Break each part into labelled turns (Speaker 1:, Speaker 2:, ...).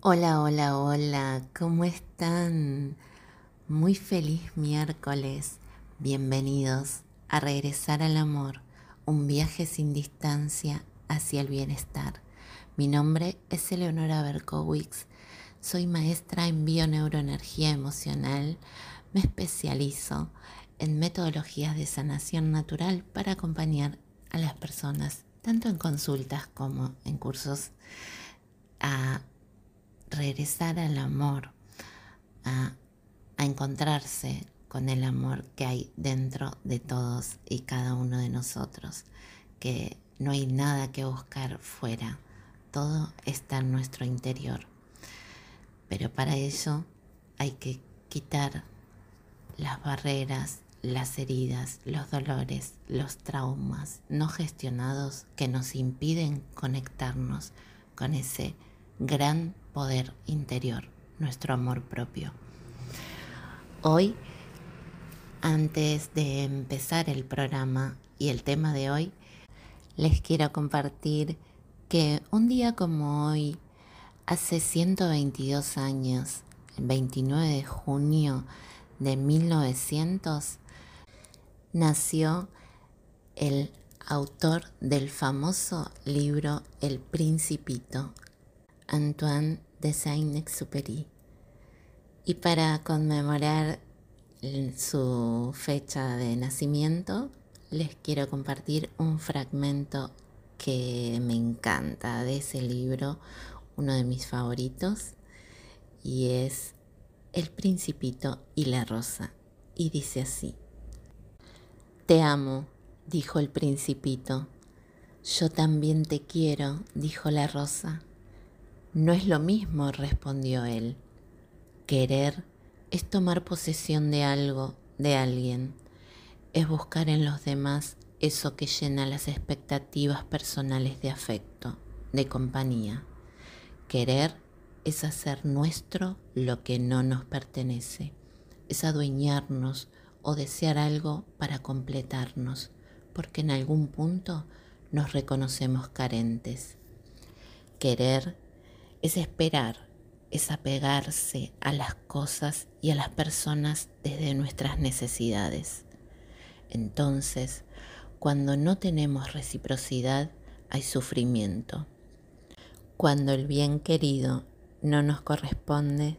Speaker 1: Hola, hola, hola, ¿cómo están? Muy feliz miércoles. Bienvenidos a Regresar al Amor, un viaje sin distancia hacia el bienestar. Mi nombre es Eleonora Berkowitz, soy maestra en bioneuroenergía emocional, me especializo en metodologías de sanación natural para acompañar a las personas, tanto en consultas como en cursos, a regresar al amor, a, encontrarse con el amor que hay dentro de todos y cada uno de nosotros, que no hay nada que buscar fuera, todo está en nuestro interior. Pero para ello hay que quitar las barreras, las heridas, los dolores, los traumas no gestionados que nos impiden conectarnos con ese gran poder interior, nuestro amor propio. Hoy, antes de empezar el programa y el tema de hoy, les quiero compartir que un día como hoy, hace 122 años, el 29 de junio de 1900, nació el autor del famoso libro El Principito, Antoine de Saint-Exupéry. Y para conmemorar su fecha de nacimiento, les quiero compartir un fragmento que me encanta de ese libro, uno de mis favoritos, y es El Principito y la Rosa. Y dice así, Te amo, dijo el Principito. Yo también te quiero, dijo la Rosa. No es lo mismo, respondió él. Querer es tomar posesión de algo, de alguien. Es buscar en los demás eso que llena las expectativas personales de afecto, de compañía. Querer es hacer nuestro lo que no nos pertenece. Es adueñarnos o desear algo para completarnos, porque en algún punto nos reconocemos carentes. Querer es esperar, es apegarse a las cosas y a las personas desde nuestras necesidades. Entonces, cuando no tenemos reciprocidad, hay sufrimiento. Cuando el bien querido no nos corresponde,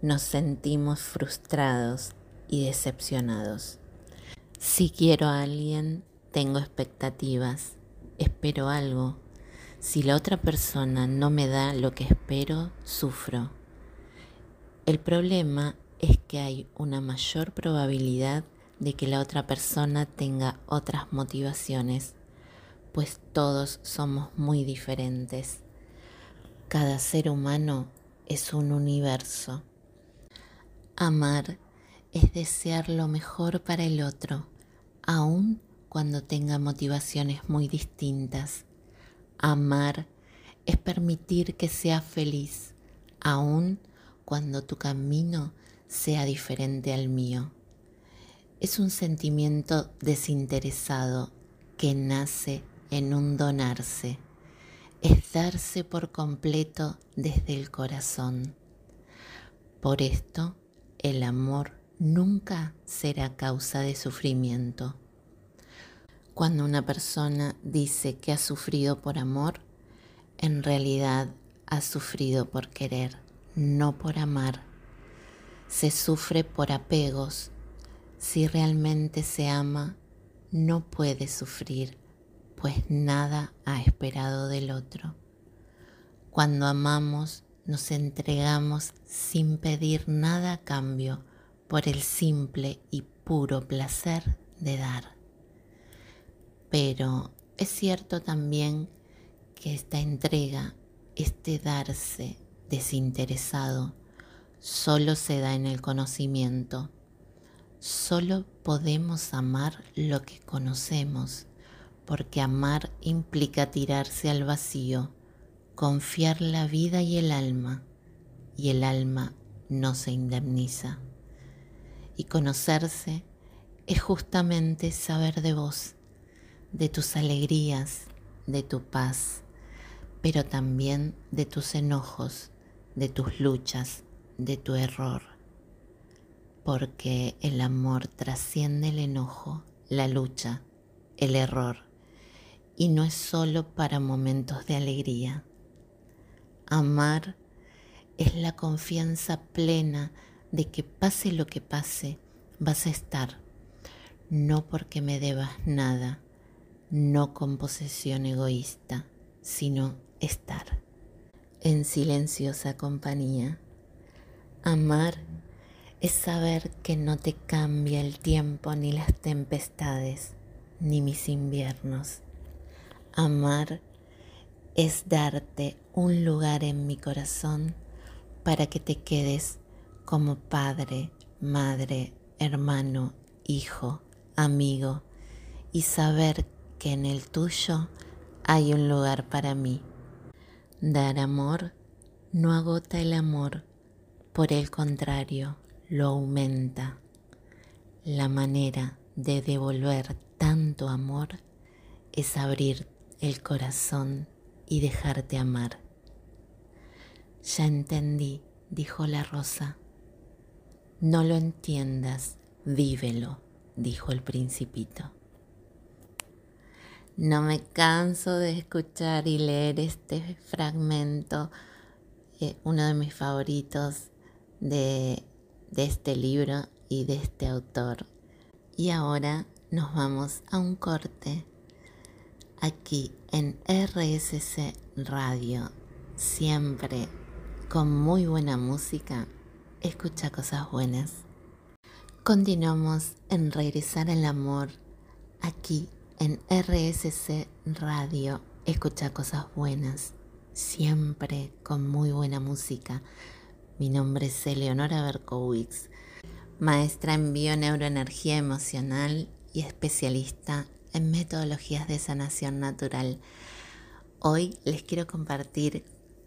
Speaker 1: nos sentimos frustrados y decepcionados. Si quiero a alguien, tengo expectativas, espero algo si la otra persona no me da lo que espero, sufro. El problema es que hay una mayor probabilidad de que la otra persona tenga otras motivaciones, pues todos somos muy diferentes. Cada ser humano es un universo. Amar es desear lo mejor para el otro, aun cuando tenga motivaciones muy distintas. Amar es permitir que sea feliz, aun cuando tu camino sea diferente al mío. Es un sentimiento desinteresado que nace en un donarse. Es darse por completo desde el corazón. Por esto, el amor nunca será causa de sufrimiento. Cuando una persona dice que ha sufrido por amor, en realidad ha sufrido por querer, no por amar. Se sufre por apegos. Si realmente se ama, no puede sufrir, pues nada ha esperado del otro. Cuando amamos, nos entregamos sin pedir nada a cambio por el simple y puro placer de dar. Pero es cierto también que esta entrega, este darse desinteresado, solo se da en el conocimiento. Solo podemos amar lo que conocemos, porque amar implica tirarse al vacío, confiar la vida y el alma, y el alma no se indemniza. Y conocerse es justamente saber de vos de tus alegrías, de tu paz, pero también de tus enojos, de tus luchas, de tu error, porque el amor trasciende el enojo, la lucha, el error, y no es solo para momentos de alegría. Amar es la confianza plena de que pase lo que pase, vas a estar, no porque me debas nada, no con posesión egoísta, sino estar en silenciosa compañía. Amar es saber que no te cambia el tiempo ni las tempestades, ni mis inviernos. Amar es darte un lugar en mi corazón para que te quedes como padre, madre, hermano, hijo, amigo y saber que en el tuyo hay un lugar para mí. Dar amor no agota el amor, por el contrario, lo aumenta. La manera de devolver tanto amor es abrir el corazón y dejarte amar. Ya entendí, dijo la rosa. No lo entiendas, vívelo, dijo el principito. No me canso de escuchar y leer este fragmento, eh, uno de mis favoritos de, de este libro y de este autor. Y ahora nos vamos a un corte aquí en RSC Radio, siempre con muy buena música, escucha cosas buenas. Continuamos en Regresar al Amor aquí en RSC Radio escucha cosas buenas, siempre con muy buena música. Mi nombre es Eleonora Berkowitz, maestra en bioneuroenergía emocional y especialista en metodologías de sanación natural. Hoy les quiero compartir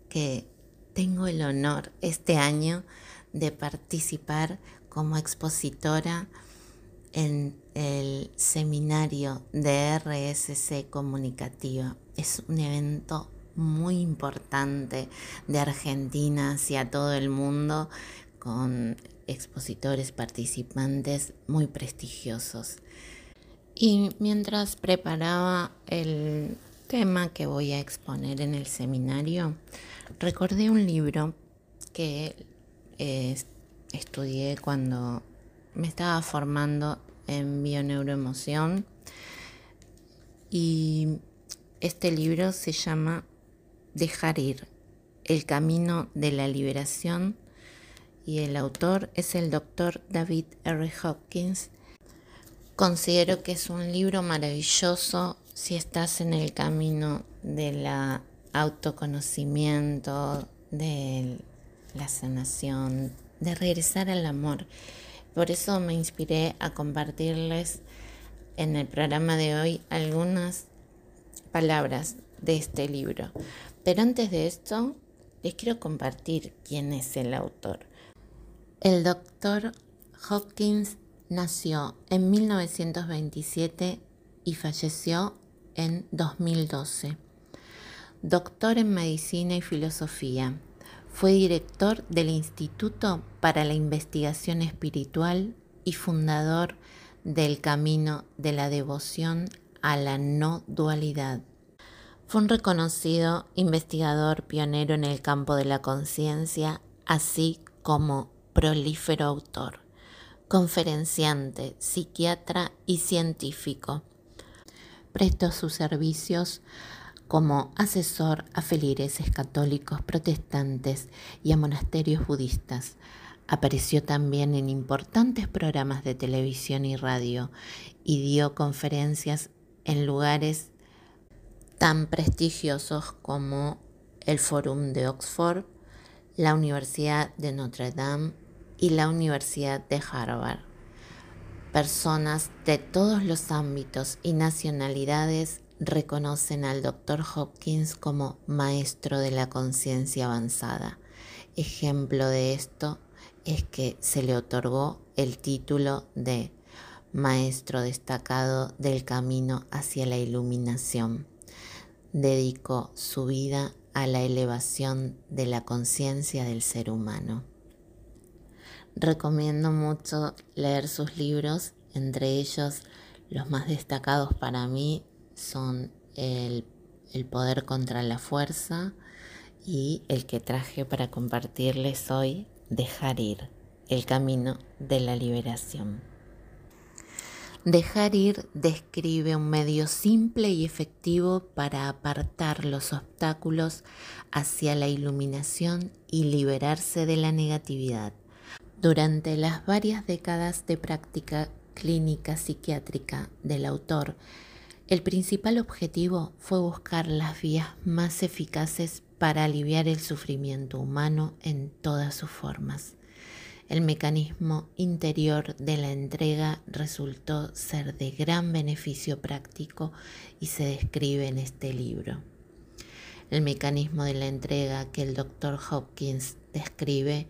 Speaker 1: que tengo el honor este año de participar como expositora en el seminario de RSC Comunicativa. Es un evento muy importante de Argentina hacia todo el mundo con expositores participantes muy prestigiosos. Y mientras preparaba el tema que voy a exponer en el seminario, recordé un libro que eh, estudié cuando me estaba formando en bioneuroemoción y este libro se llama Dejar ir, el camino de la liberación y el autor es el doctor David R. Hopkins. Considero que es un libro maravilloso si estás en el camino del autoconocimiento, de la sanación, de regresar al amor. Por eso me inspiré a compartirles en el programa de hoy algunas palabras de este libro. Pero antes de esto, les quiero compartir quién es el autor. El doctor Hopkins nació en 1927 y falleció en 2012. Doctor en Medicina y Filosofía fue director del Instituto para la Investigación Espiritual y fundador del Camino de la Devoción a la No Dualidad. Fue un reconocido investigador pionero en el campo de la conciencia, así como prolífero autor, conferenciante, psiquiatra y científico. Prestó sus servicios como asesor a feligreses católicos protestantes y a monasterios budistas. Apareció también en importantes programas de televisión y radio y dio conferencias en lugares tan prestigiosos como el Fórum de Oxford, la Universidad de Notre Dame y la Universidad de Harvard. Personas de todos los ámbitos y nacionalidades reconocen al Dr. Hopkins como maestro de la conciencia avanzada. Ejemplo de esto es que se le otorgó el título de Maestro destacado del camino hacia la iluminación. Dedicó su vida a la elevación de la conciencia del ser humano. Recomiendo mucho leer sus libros, entre ellos los más destacados para mí son El, el poder contra la fuerza y el que traje para compartirles hoy, Dejar ir, el camino de la liberación. Dejar ir describe un medio simple y efectivo para apartar los obstáculos hacia la iluminación y liberarse de la negatividad. Durante las varias décadas de práctica clínica psiquiátrica del autor, el principal objetivo fue buscar las vías más eficaces para aliviar el sufrimiento humano en todas sus formas. El mecanismo interior de la entrega resultó ser de gran beneficio práctico y se describe en este libro. El mecanismo de la entrega que el Dr. Hopkins describe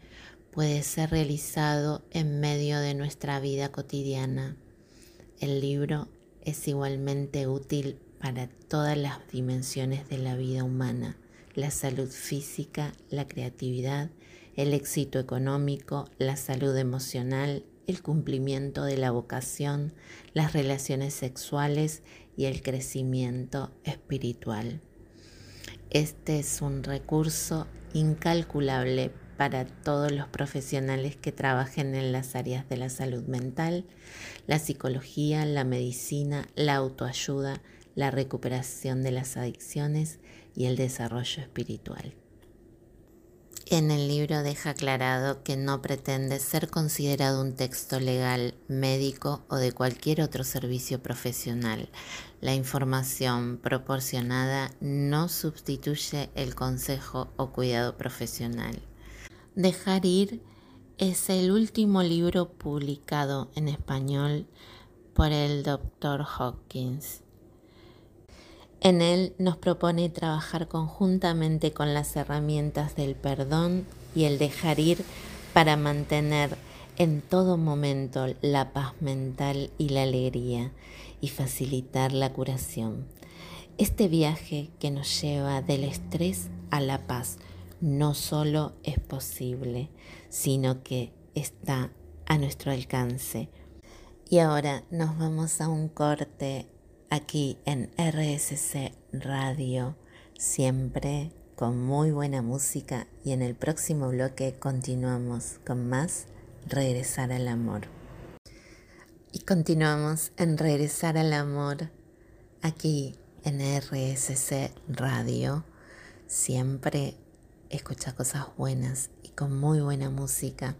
Speaker 1: puede ser realizado en medio de nuestra vida cotidiana. El libro es igualmente útil para todas las dimensiones de la vida humana, la salud física, la creatividad, el éxito económico, la salud emocional, el cumplimiento de la vocación, las relaciones sexuales y el crecimiento espiritual. Este es un recurso incalculable para todos los profesionales que trabajen en las áreas de la salud mental, la psicología, la medicina, la autoayuda, la recuperación de las adicciones y el desarrollo espiritual. En el libro deja aclarado que no pretende ser considerado un texto legal, médico o de cualquier otro servicio profesional. La información proporcionada no sustituye el consejo o cuidado profesional. Dejar ir es el último libro publicado en español por el Dr. Hawkins. En él nos propone trabajar conjuntamente con las herramientas del perdón y el dejar ir para mantener en todo momento la paz mental y la alegría y facilitar la curación. Este viaje que nos lleva del estrés a la paz no solo es posible, sino que está a nuestro alcance. Y ahora nos vamos a un corte aquí en RSC Radio, siempre con muy buena música y en el próximo bloque continuamos con más Regresar al Amor. Y continuamos en Regresar al Amor aquí en RSC Radio, siempre escucha cosas buenas y con muy buena música.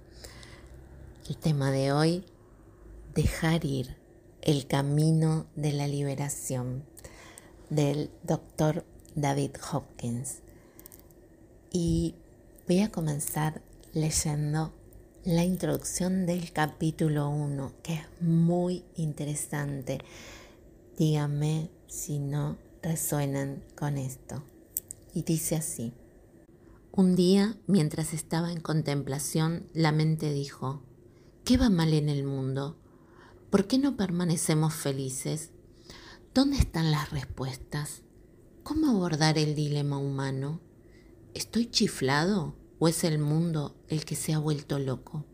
Speaker 1: El tema de hoy, dejar ir el camino de la liberación del doctor David Hopkins. Y voy a comenzar leyendo la introducción del capítulo 1, que es muy interesante. Díganme si no resuenan con esto. Y dice así. Un día, mientras estaba en contemplación, la mente dijo, ¿qué va mal en el mundo? ¿Por qué no permanecemos felices? ¿Dónde están las respuestas? ¿Cómo abordar el dilema humano? ¿Estoy chiflado o es el mundo el que se ha vuelto loco?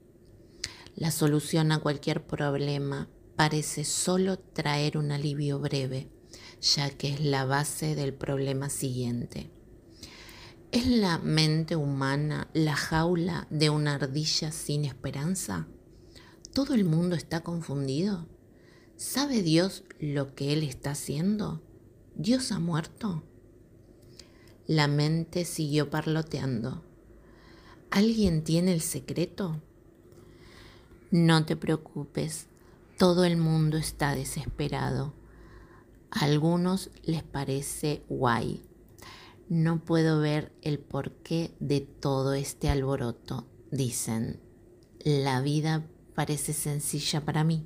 Speaker 1: La solución a cualquier problema parece solo traer un alivio breve, ya que es la base del problema siguiente. ¿Es la mente humana la jaula de una ardilla sin esperanza? ¿Todo el mundo está confundido? ¿Sabe Dios lo que Él está haciendo? ¿Dios ha muerto? La mente siguió parloteando. ¿Alguien tiene el secreto? No te preocupes, todo el mundo está desesperado. A algunos les parece guay. No puedo ver el porqué de todo este alboroto, dicen. La vida parece sencilla para mí.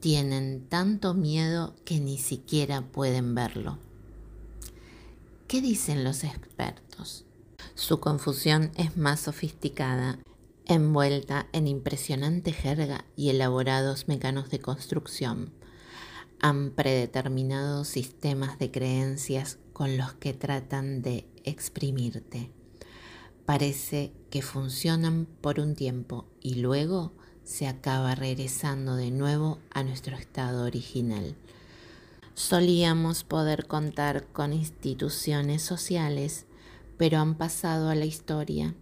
Speaker 1: Tienen tanto miedo que ni siquiera pueden verlo. ¿Qué dicen los expertos? Su confusión es más sofisticada, envuelta en impresionante jerga y elaborados mecanos de construcción. Han predeterminado sistemas de creencias con los que tratan de exprimirte. Parece que funcionan por un tiempo y luego se acaba regresando de nuevo a nuestro estado original. Solíamos poder contar con instituciones sociales, pero han pasado a la historia.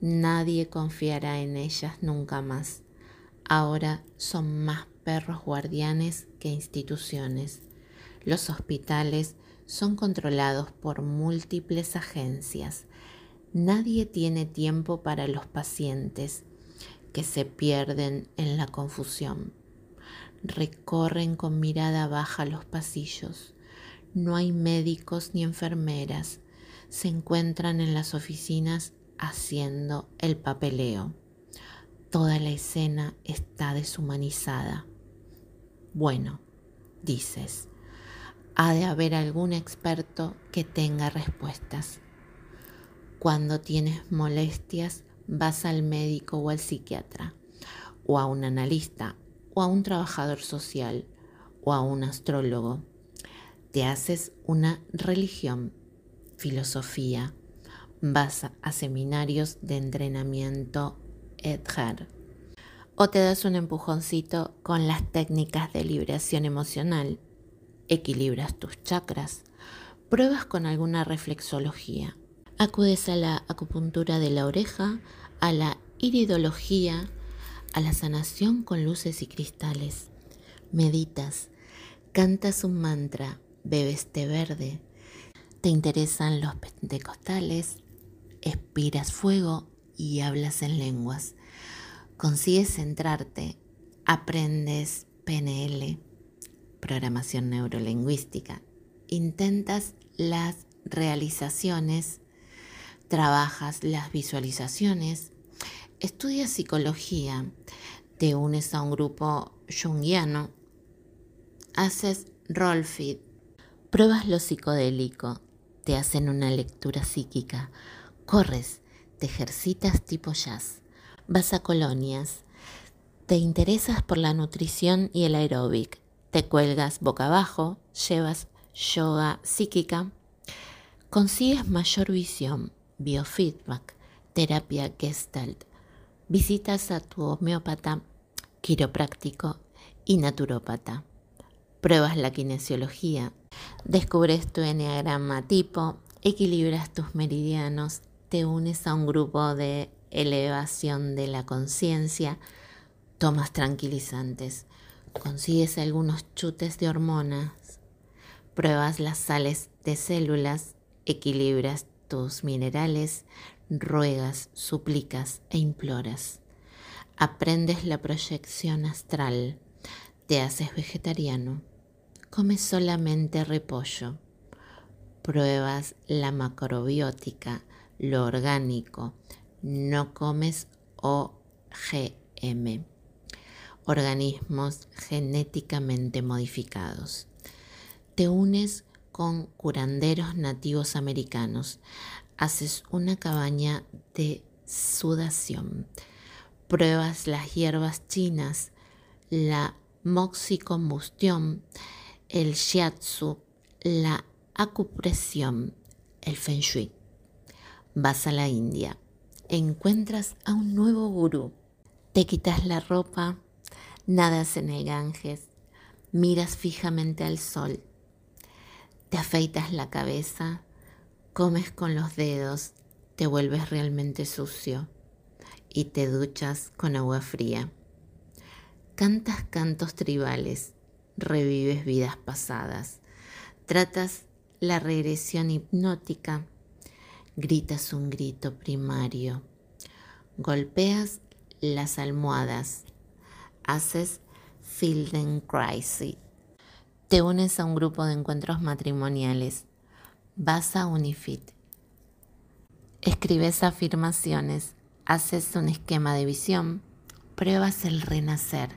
Speaker 1: Nadie confiará en ellas nunca más. Ahora son más perros guardianes que instituciones. Los hospitales son controlados por múltiples agencias. Nadie tiene tiempo para los pacientes que se pierden en la confusión. Recorren con mirada baja los pasillos. No hay médicos ni enfermeras. Se encuentran en las oficinas haciendo el papeleo. Toda la escena está deshumanizada. Bueno, dices, ha de haber algún experto que tenga respuestas. Cuando tienes molestias, vas al médico o al psiquiatra, o a un analista, o a un trabajador social, o a un astrólogo. Te haces una religión, filosofía, vas a seminarios de entrenamiento Edgar o te das un empujoncito con las técnicas de liberación emocional, equilibras tus chakras, pruebas con alguna reflexología, acudes a la acupuntura de la oreja, a la iridología, a la sanación con luces y cristales, meditas, cantas un mantra, bebes té verde, te interesan los pentecostales, expiras fuego y hablas en lenguas. Consigues centrarte, aprendes PNL, programación neurolingüística, intentas las realizaciones, trabajas las visualizaciones, estudias psicología, te unes a un grupo junguiano, haces rollfit, pruebas lo psicodélico, te hacen una lectura psíquica, corres, te ejercitas tipo jazz vas a colonias, te interesas por la nutrición y el aeróbic, te cuelgas boca abajo, llevas yoga psíquica, consigues mayor visión, biofeedback, terapia gestalt, visitas a tu homeópata, quiropráctico y naturópata, pruebas la kinesiología, descubres tu enneagrama tipo, equilibras tus meridianos, te unes a un grupo de elevación de la conciencia, tomas tranquilizantes, consigues algunos chutes de hormonas, pruebas las sales de células, equilibras tus minerales, ruegas, suplicas e imploras. Aprendes la proyección astral, te haces vegetariano, comes solamente repollo, pruebas la macrobiótica, lo orgánico, no comes OGM, organismos genéticamente modificados. Te unes con curanderos nativos americanos, haces una cabaña de sudación, pruebas las hierbas chinas, la moxicombustión, el shiatsu, la acupresión, el feng shui. Vas a la India encuentras a un nuevo gurú. Te quitas la ropa, nadas en el Ganges, miras fijamente al sol, te afeitas la cabeza, comes con los dedos, te vuelves realmente sucio. Y te duchas con agua fría. Cantas cantos tribales, revives vidas pasadas, tratas la regresión hipnótica. Gritas un grito primario, golpeas las almohadas, haces crisis, te unes a un grupo de encuentros matrimoniales, vas a Unifit, escribes afirmaciones, haces un esquema de visión, pruebas el renacer,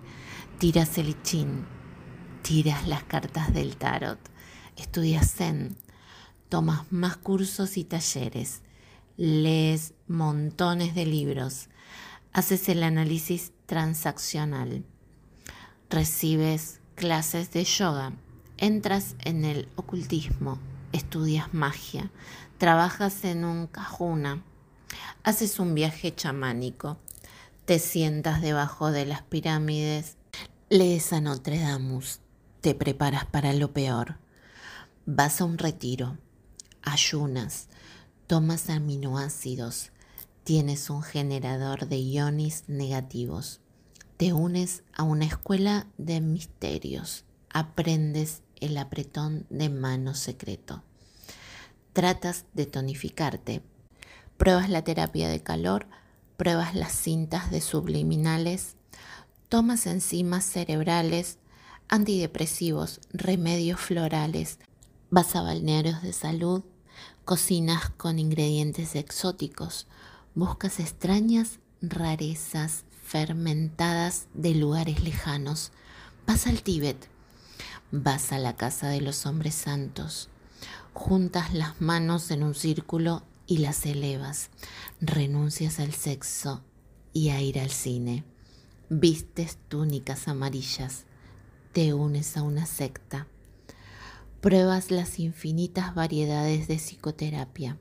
Speaker 1: tiras el chin, tiras las cartas del tarot, estudias zen, tomas más cursos y talleres, lees montones de libros, haces el análisis transaccional, recibes clases de yoga, entras en el ocultismo, estudias magia, trabajas en un cajuna, haces un viaje chamánico, te sientas debajo de las pirámides, lees a Notre Dame, te preparas para lo peor, vas a un retiro, ayunas, tomas aminoácidos, tienes un generador de iones negativos, te unes a una escuela de misterios, aprendes el apretón de mano secreto. Tratas de tonificarte. Pruebas la terapia de calor, pruebas las cintas de subliminales, tomas enzimas cerebrales, antidepresivos, remedios florales, vas a balnearios de salud, cocinas con ingredientes exóticos, buscas extrañas rarezas fermentadas de lugares lejanos, vas al Tíbet, Vas a la casa de los hombres santos, juntas las manos en un círculo y las elevas, renuncias al sexo y a ir al cine, vistes túnicas amarillas, te unes a una secta, pruebas las infinitas variedades de psicoterapia,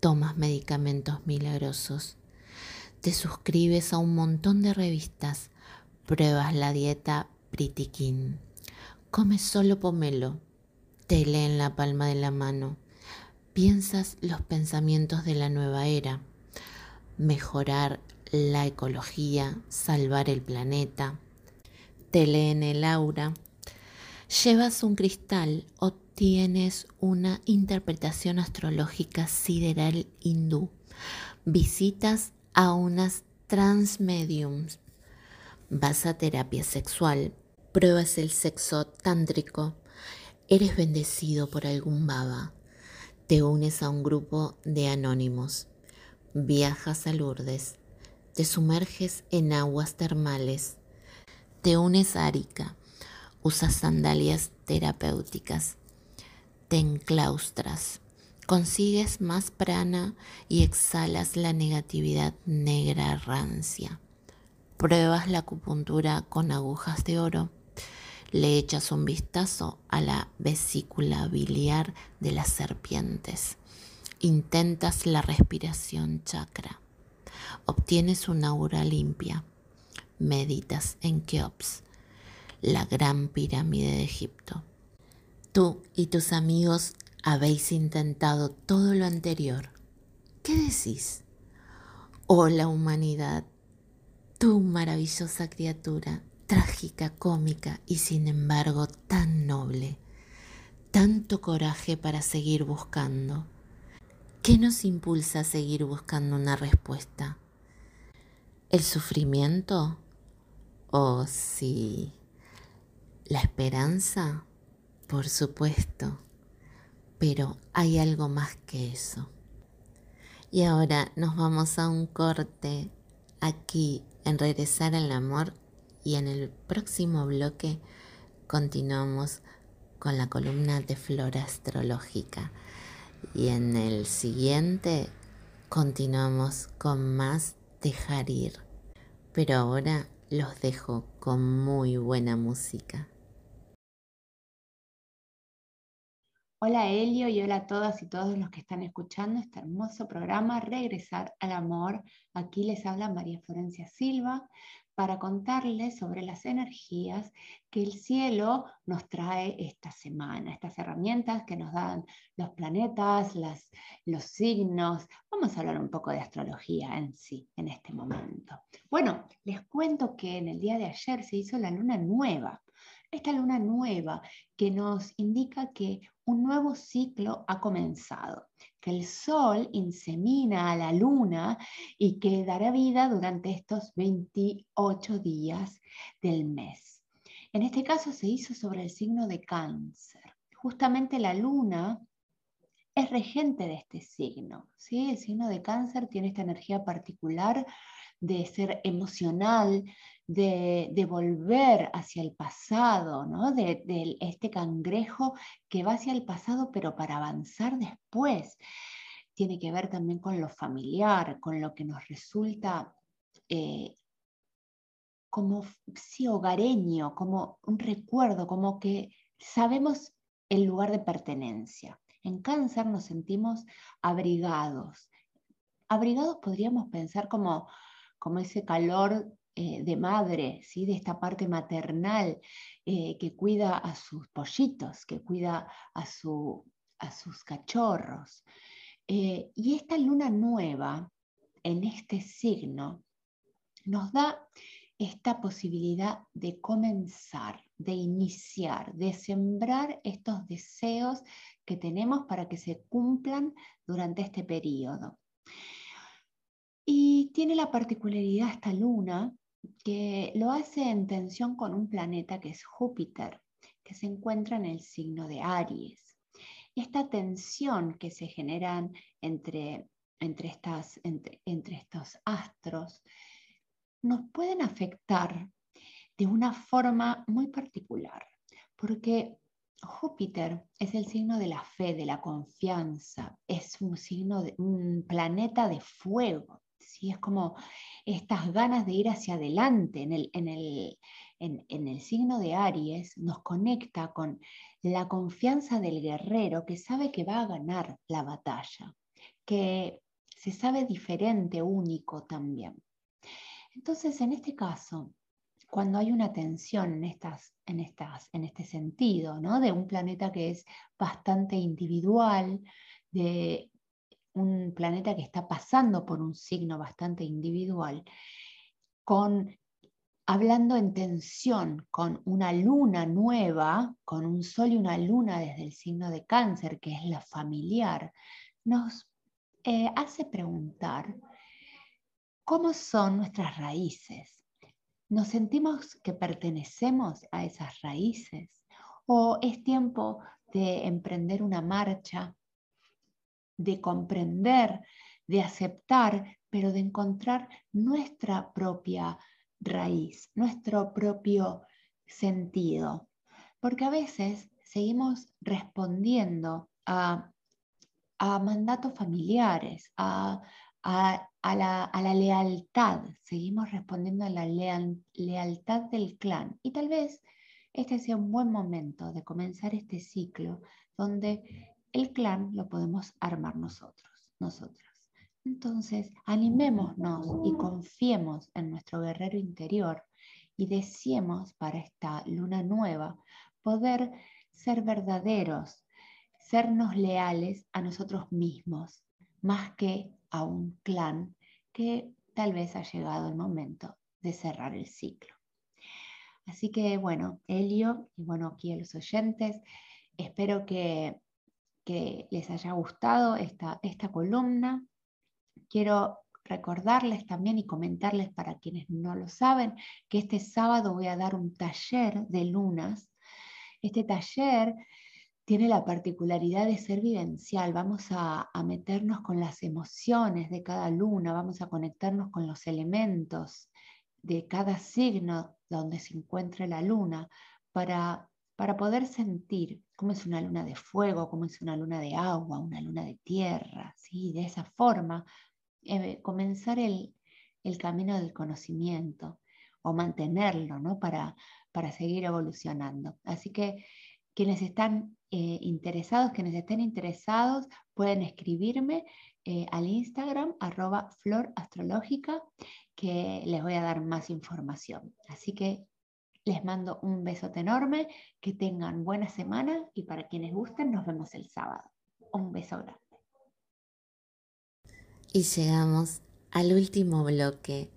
Speaker 1: tomas medicamentos milagrosos, te suscribes a un montón de revistas, pruebas la dieta Pritikin Comes solo pomelo, te lee en la palma de la mano, piensas los pensamientos de la nueva era, mejorar la ecología, salvar el planeta, te lee en el aura, llevas un cristal o tienes una interpretación astrológica sideral hindú, visitas a unas transmediums, vas a terapia sexual, pruebas el sexo tántrico, eres bendecido por algún baba, te unes a un grupo de anónimos, viajas a Lourdes, te sumerges en aguas termales, te unes a Arica, usas sandalias terapéuticas, te enclaustras, consigues más prana y exhalas la negatividad negra rancia. Pruebas la acupuntura con agujas de oro le echas un vistazo a la vesícula biliar de las serpientes. Intentas la respiración chakra. Obtienes una aura limpia. Meditas en Keops, la gran pirámide de Egipto. Tú y tus amigos habéis intentado todo lo anterior. ¿Qué decís? Oh la humanidad, tú maravillosa criatura, trágica, cómica y sin embargo tan noble. Tanto coraje para seguir buscando. ¿Qué nos impulsa a seguir buscando una respuesta? ¿El sufrimiento? ¿O sí? ¿La esperanza? Por supuesto. Pero hay algo más que eso. Y ahora nos vamos a un corte aquí en Regresar al Amor y en el próximo bloque continuamos con la columna de flora astrológica y en el siguiente continuamos con más dejar ir. Pero ahora los dejo con muy buena música.
Speaker 2: Hola Elio y hola a todas y todos los que están escuchando este hermoso programa Regresar al Amor. Aquí les habla María Florencia Silva para contarles sobre las energías que el cielo nos trae esta semana, estas herramientas que nos dan los planetas, los signos. Vamos a hablar un poco de astrología en sí, en este momento. Bueno, les cuento que en el día de ayer se hizo la luna nueva. Esta luna nueva que nos indica que un nuevo ciclo ha comenzado, que el sol insemina a la luna y que dará vida durante estos 28 días del mes. En este caso se hizo sobre el signo de cáncer. Justamente la luna es regente de este signo. ¿sí? El signo de cáncer tiene esta energía particular de ser emocional, de, volver hacia el pasado, ¿no? de, este cangrejo que va hacia el pasado pero para avanzar después. Tiene que ver también con lo familiar, con lo que nos resulta eh, como sí, hogareño, como un recuerdo, como que sabemos el lugar de pertenencia. En cáncer nos sentimos abrigados. Abrigados podríamos pensar como, como ese calor eh, de madre, ¿sí? de esta parte maternal eh, que cuida a sus pollitos, que cuida a, su, a sus cachorros. Eh, y esta luna nueva en este signo nos da esta posibilidad de comenzar, de iniciar, de sembrar estos deseos que tenemos para que se cumplan durante este periodo. Y tiene la particularidad esta luna que lo hace en tensión con un planeta que es Júpiter, que se encuentra en el signo de Aries. Esta tensión que se genera entre, entre, estas, entre, entre estos astros nos pueden afectar de una forma muy particular, porque Júpiter es el signo de la fe, de la confianza, es un signo de un planeta de fuego, ¿sí? es como estas ganas de ir hacia adelante en el, en el, en, el signo de Aries nos conecta con la confianza del guerrero que sabe que va a ganar la batalla, que se sabe diferente, único también. Entonces, en este caso, cuando hay una tensión en, estas, en, estas, en este sentido, ¿no? de un planeta que es bastante individual, de un planeta que está pasando por un signo bastante individual, con hablando en tensión con una luna nueva, con un sol y una luna desde el signo de cáncer, que es la familiar, nos eh, hace preguntar cómo son nuestras raíces. ¿Nos sentimos que pertenecemos a esas raíces? ¿O es tiempo de emprender una marcha de comprender, de aceptar, pero de encontrar nuestra propia raíz, nuestro propio sentido. Porque a veces seguimos respondiendo a, mandatos familiares, a, la, lealtad, seguimos respondiendo a la lealtad del clan. Y tal vez este sea un buen momento de comenzar este ciclo donde el clan lo podemos armar nosotros, nosotras. Entonces, animémonos y confiemos en nuestro guerrero interior y deseemos para esta luna nueva poder ser verdaderos, sernos leales a nosotros mismos, más que a un clan que tal vez ha llegado el momento de cerrar el ciclo. Así que bueno, Helio y bueno, aquí a los oyentes, espero que que les haya gustado esta, esta columna. Quiero recordarles también y comentarles para quienes no lo saben que este sábado voy a dar un taller de lunas. Este taller tiene la particularidad de ser vivencial. Vamos a, a, meternos con las emociones de cada luna, vamos a conectarnos con los elementos de cada signo donde se encuentre la luna para para poder sentir cómo es una luna de fuego, cómo es una luna de agua, una luna de tierra, ¿sí? de esa forma, eh, comenzar el, camino del conocimiento o mantenerlo ¿no? para, para seguir evolucionando. Así que quienes están eh, interesados, quienes estén interesados, pueden escribirme eh, al Instagram arroba florastrológica que les voy a dar más información. Así que les mando un besote enorme, que tengan buena semana y para quienes gusten nos vemos el sábado. Un beso grande.
Speaker 1: Y llegamos al último bloque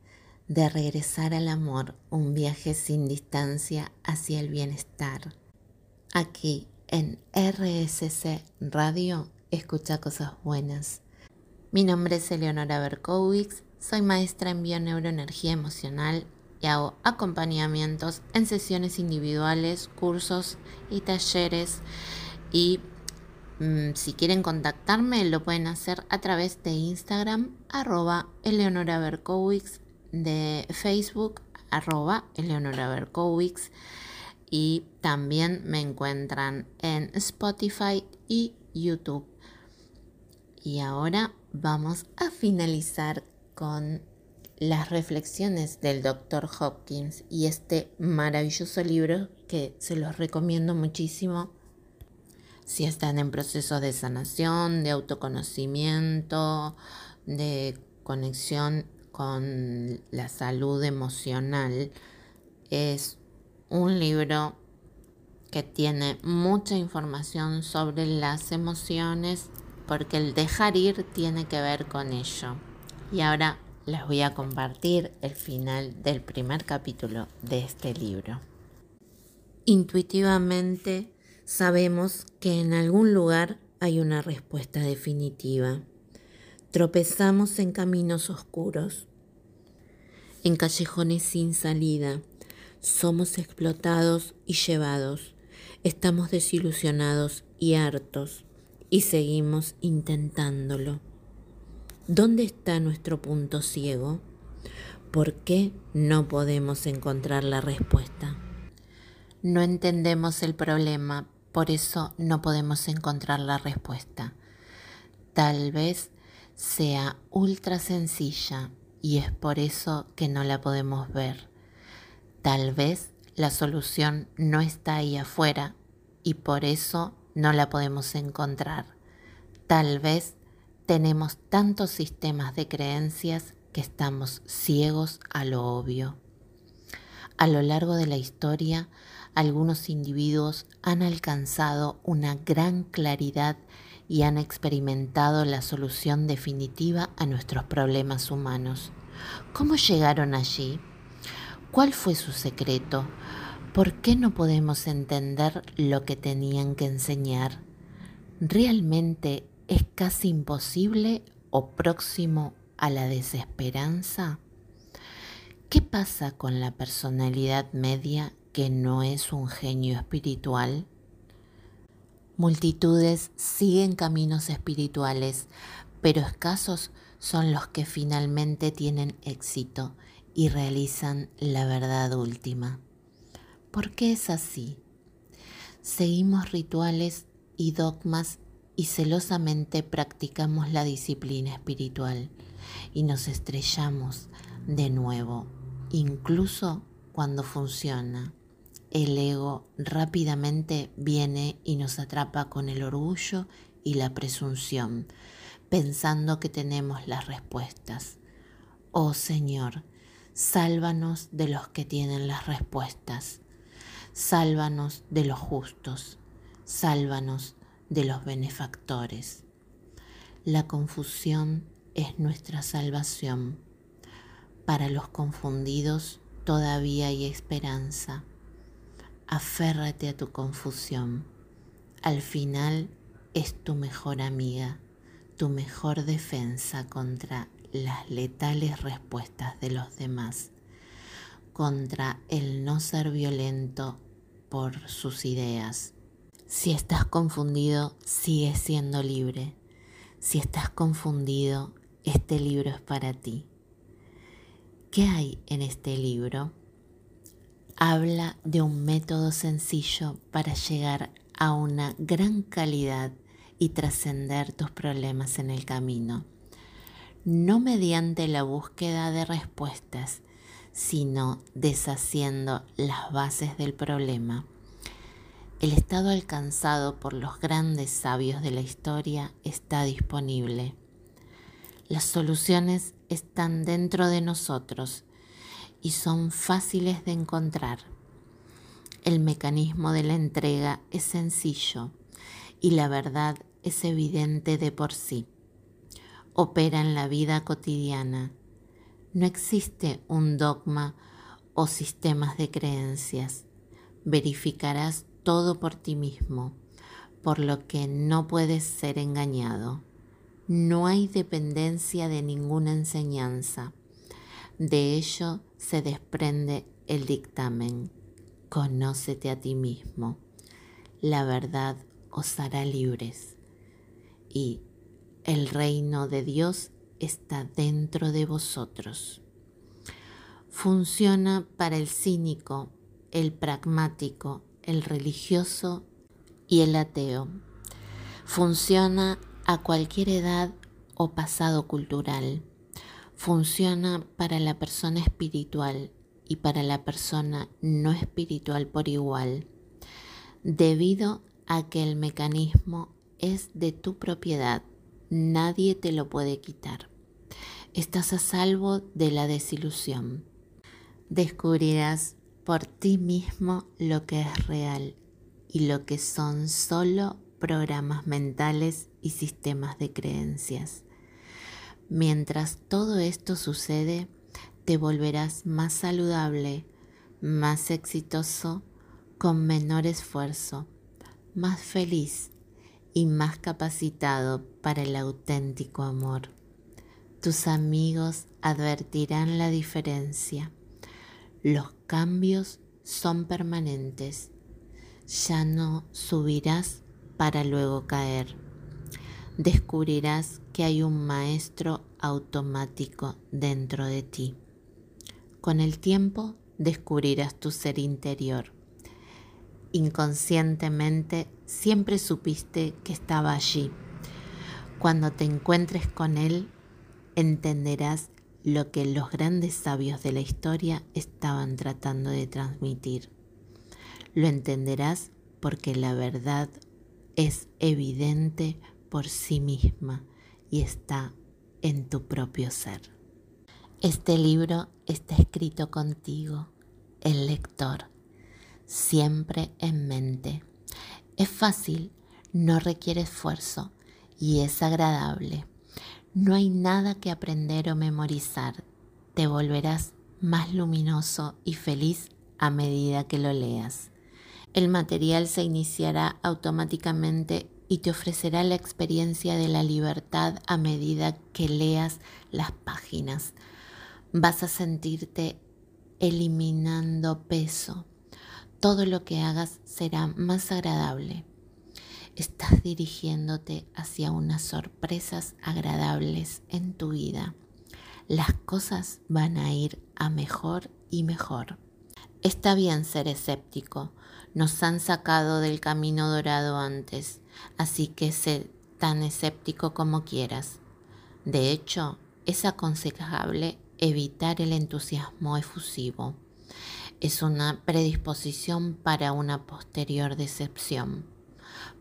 Speaker 1: de regresar al amor, un viaje sin distancia hacia el bienestar. Aquí en RSC Radio escucha cosas buenas. Mi nombre es Eleonora Berkowitz, soy maestra en bioneuroenergía emocional y hago acompañamientos en sesiones individuales, cursos y talleres. Y mm, si quieren contactarme, lo pueden hacer a través de Instagram, arroba Eleonora de Facebook, arroba Eleonora. Y también me encuentran en Spotify y YouTube. Y ahora vamos a finalizar con las reflexiones del Dr. Hopkins y este maravilloso libro que se los recomiendo muchísimo. si están en proceso de sanación, de autoconocimiento, de conexión con la salud emocional. Es un libro que tiene mucha información sobre las emociones porque el dejar ir tiene que ver con ello. Y ahora les voy a compartir el final del primer capítulo de este libro. Intuitivamente sabemos que en algún lugar hay una respuesta definitiva. Tropezamos en caminos oscuros, en callejones sin salida. Somos explotados y llevados. Estamos desilusionados y hartos y seguimos intentándolo. ¿Dónde está nuestro punto ciego? ¿Por qué no podemos encontrar la respuesta? No entendemos el problema, por eso no podemos encontrar la respuesta. Tal vez sea ultra sencilla y es por eso que no la podemos ver. Tal vez la solución no está ahí afuera y por eso no la podemos encontrar. Tal vez tenemos tantos sistemas de creencias que estamos ciegos a lo obvio. A lo largo de la historia, algunos individuos han alcanzado una gran claridad y han experimentado la solución definitiva a nuestros problemas humanos. ¿Cómo llegaron allí? ¿Cuál fue su secreto? ¿Por qué no podemos entender lo que tenían que enseñar? ¿Realmente es casi imposible o próximo a la desesperanza? ¿Qué pasa con la personalidad media que no es un genio espiritual? Multitudes siguen caminos espirituales, pero escasos son los que finalmente tienen éxito y realizan la verdad última. ¿Por qué es así? Seguimos rituales y dogmas y celosamente practicamos la disciplina espiritual y nos estrellamos de nuevo, incluso cuando funciona. El ego rápidamente viene y nos atrapa con el orgullo y la presunción, pensando que tenemos las respuestas. Oh Señor, sálvanos de los que tienen las respuestas, sálvanos de los justos, sálvanos de los benefactores. La confusión es nuestra salvación. Para los confundidos todavía hay esperanza Aférrate a tu confusión. Al final es tu mejor amiga, tu mejor defensa contra las letales respuestas de los demás, contra el no ser violento por sus ideas. Si estás confundido, sigue siendo libre. Si estás confundido, este libro es para ti. ¿Qué hay en este libro? habla de un método sencillo para llegar a una gran calidad y trascender tus problemas en el camino. No mediante la búsqueda de respuestas, sino deshaciendo las bases del problema. El estado alcanzado por los grandes sabios de la historia está disponible. Las soluciones están dentro de nosotros y son fáciles de encontrar. El mecanismo de la entrega es sencillo y la verdad es evidente de por sí. Opera en la vida cotidiana. No existe un dogma o sistemas de creencias. Verificarás todo por ti mismo, por lo que no puedes ser engañado. No hay dependencia de ninguna enseñanza. De ello se desprende el dictamen. Conócete a ti mismo. La verdad os hará libres. Y el reino de Dios está dentro de vosotros. Funciona para el cínico, el pragmático, el religioso y el ateo. Funciona a cualquier edad o pasado cultural funciona para la persona espiritual y para la persona no espiritual por igual, debido a que el mecanismo es de tu propiedad, nadie te lo puede quitar. Estás a salvo de la desilusión. Descubrirás por ti mismo lo que es real y lo que son solo programas mentales y sistemas de creencias. Mientras todo esto sucede, te volverás más saludable, más exitoso, con menor esfuerzo, más feliz y más capacitado para el auténtico amor. Tus amigos advertirán la diferencia. Los cambios son permanentes. Ya no subirás para luego caer. Descubrirás que hay un maestro automático dentro de ti. Con el tiempo descubrirás tu ser interior. Inconscientemente siempre supiste que estaba allí. Cuando te encuentres con él, entenderás lo que los grandes sabios de la historia estaban tratando de transmitir. Lo entenderás porque la verdad es evidente por sí misma y está en tu propio ser. Este libro está escrito contigo, el lector, siempre en mente. Es fácil, no requiere esfuerzo y es agradable. No hay nada que aprender o memorizar. Te volverás más luminoso y feliz a medida que lo leas. El material se iniciará automáticamente y te ofrecerá la experiencia de la libertad a medida que leas las páginas. Vas a sentirte eliminando peso. Todo lo que hagas será más agradable. Estás dirigiéndote hacia unas sorpresas agradables en tu vida. Las cosas van a ir a mejor y mejor. Está bien ser escéptico. Nos han sacado del camino dorado antes así que sé tan escéptico como quieras. De hecho, es aconsejable evitar el entusiasmo efusivo. Es una predisposición para una posterior decepción.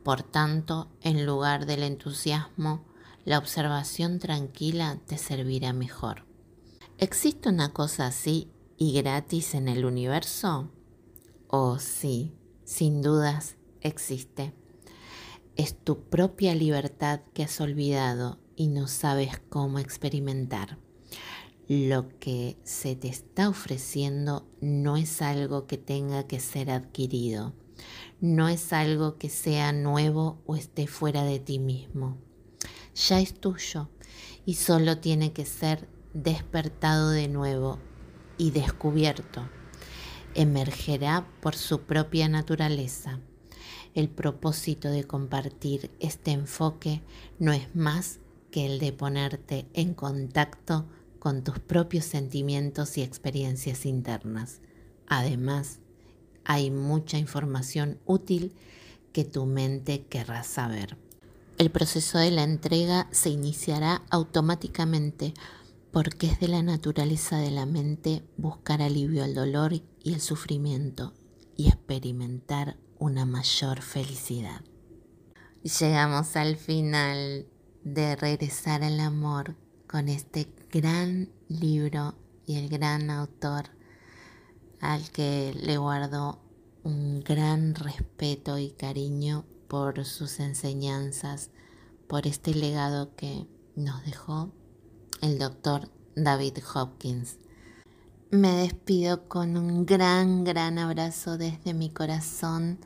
Speaker 1: Por tanto, en lugar del entusiasmo, la observación tranquila te servirá mejor. ¿Existe una cosa así y gratis en el universo? Oh, sí, sin dudas existe. Es tu propia libertad que has olvidado y no sabes cómo experimentar. Lo que se te está ofreciendo no es algo que tenga que ser adquirido, no es algo que sea nuevo o esté fuera de ti mismo. Ya es tuyo y solo tiene que ser despertado de nuevo y descubierto. Emergerá por su propia naturaleza el propósito de compartir este enfoque no es más que el de ponerte en contacto con tus propios sentimientos y experiencias internas. Además, hay mucha información útil que tu mente querrá saber. El proceso de la entrega se iniciará automáticamente porque es de la naturaleza de la mente buscar alivio al dolor y el sufrimiento y experimentar una mayor felicidad. Llegamos al final de regresar al amor con este gran libro y el gran autor al que le guardo un gran respeto y cariño por sus enseñanzas, por este legado que nos dejó el doctor David Hopkins. Me despido con un gran, gran abrazo desde mi corazón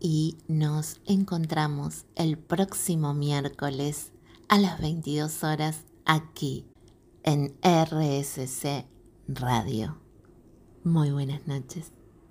Speaker 1: y nos encontramos el próximo miércoles a las 22 horas aquí en RSC Radio. Muy buenas noches.